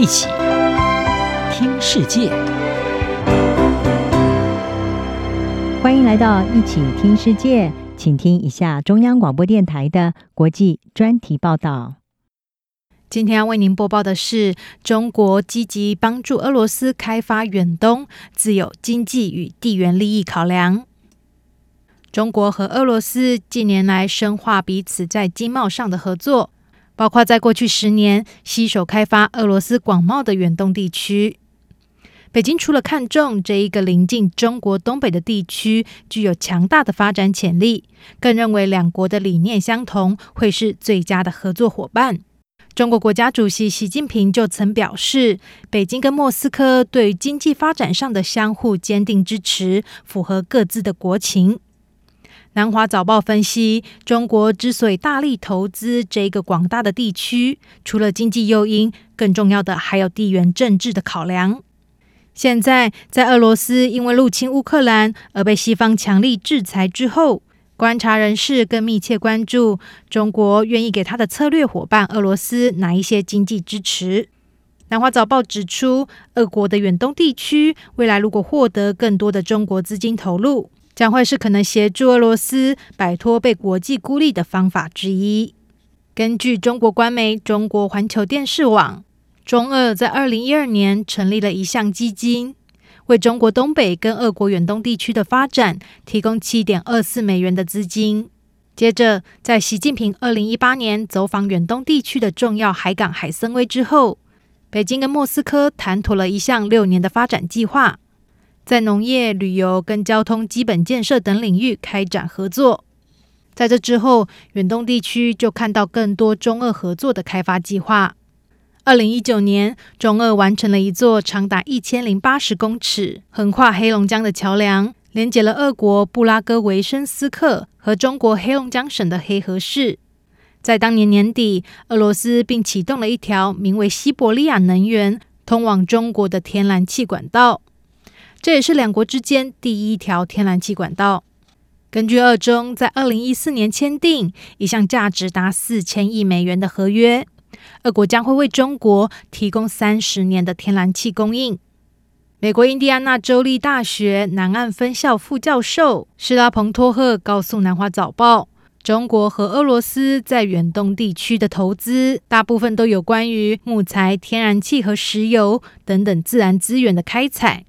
一起听世界，欢迎来到一起听世界，请听一下中央广播电台的国际专题报道。今天要为您播报的是：中国积极帮助俄罗斯开发远东，自有经济与地缘利益考量。中国和俄罗斯近年来深化彼此在经贸上的合作。包括在过去十年携手开发俄罗斯广袤的远东地区，北京除了看重这一个临近中国东北的地区具有强大的发展潜力，更认为两国的理念相同，会是最佳的合作伙伴。中国国家主席习近平就曾表示，北京跟莫斯科对经济发展上的相互坚定支持，符合各自的国情。南华早报分析，中国之所以大力投资这个广大的地区，除了经济诱因，更重要的还有地缘政治的考量。现在，在俄罗斯因为入侵乌克兰而被西方强力制裁之后，观察人士更密切关注中国愿意给他的策略伙伴俄罗斯哪一些经济支持。南华早报指出，俄国的远东地区未来如果获得更多的中国资金投入，将会是可能协助俄罗斯摆脱被国际孤立的方法之一。根据中国官媒中国环球电视网，中俄在二零一二年成立了一项基金，为中国东北跟俄国远东地区的发展提供七点二四美元的资金。接着，在习近平二零一八年走访远东地区的重要海港海参崴之后，北京跟莫斯科谈妥了一项六年的发展计划。在农业、旅游跟交通基本建设等领域开展合作。在这之后，远东地区就看到更多中俄合作的开发计划。二零一九年，中俄完成了一座长达一千零八十公尺、横跨黑龙江的桥梁，连接了俄国布拉戈维申斯克和中国黑龙江省的黑河市。在当年年底，俄罗斯并启动了一条名为“西伯利亚能源”通往中国的天然气管道。这也是两国之间第一条天然气管道。根据俄中在二零一四年签订一项价值达四千亿美元的合约，俄国将会为中国提供三十年的天然气供应。美国印第安纳州立大学南岸分校副教授施拉彭托赫告诉南华早报，中国和俄罗斯在远东地区的投资，大部分都有关于木材、天然气和石油等等自然资源的开采。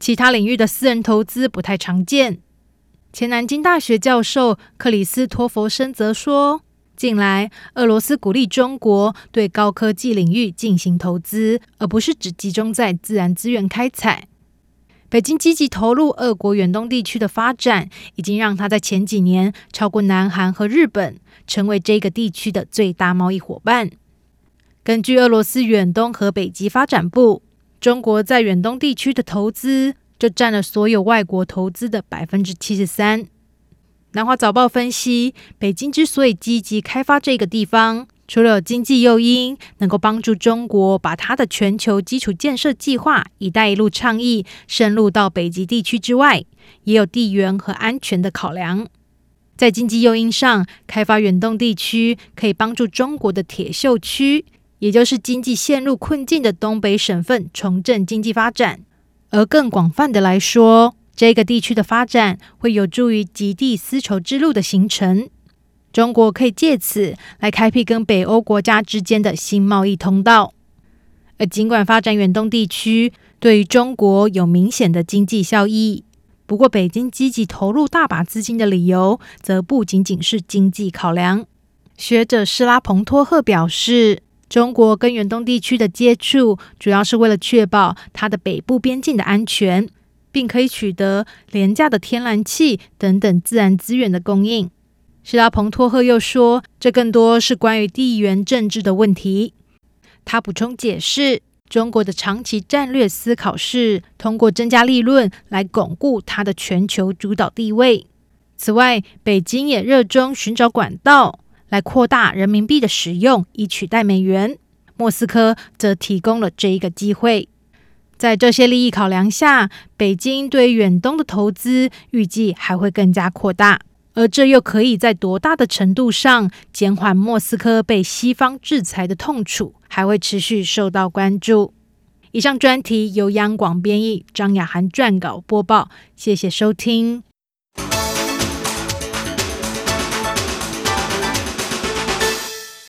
其他领域的私人投资不太常见。前南京大学教授克里斯托弗森则说，近来俄罗斯鼓励中国对高科技领域进行投资，而不是只集中在自然资源开采。北京积极投入俄国远东地区的发展，已经让他在前几年超过南韩和日本，成为这个地区的最大贸易伙伴。根据俄罗斯远东和北极发展部。中国在远东地区的投资就占了所有外国投资的百分之七十三。南华早报分析，北京之所以积极开发这个地方，除了有经济诱因能够帮助中国把它的全球基础建设计划“一带一路”倡议深入到北极地区之外，也有地缘和安全的考量。在经济诱因上，开发远东地区可以帮助中国的铁锈区。也就是经济陷入困境的东北省份重振经济发展，而更广泛的来说，这个地区的发展会有助于极地丝绸之路的形成。中国可以借此来开辟跟北欧国家之间的新贸易通道。而尽管发展远东地区对于中国有明显的经济效益，不过北京积极投入大把资金的理由，则不仅仅是经济考量。学者施拉彭托赫表示。中国跟远东地区的接触，主要是为了确保它的北部边境的安全，并可以取得廉价的天然气等等自然资源的供应。施拉彭托赫又说，这更多是关于地缘政治的问题。他补充解释，中国的长期战略思考是通过增加利润来巩固它的全球主导地位。此外，北京也热衷寻找管道。来扩大人民币的使用，以取代美元。莫斯科则提供了这一个机会。在这些利益考量下，北京对远东的投资预计还会更加扩大。而这又可以在多大的程度上减缓莫斯科被西方制裁的痛楚，还会持续受到关注。以上专题由央广编译，张雅涵撰稿播报，谢谢收听。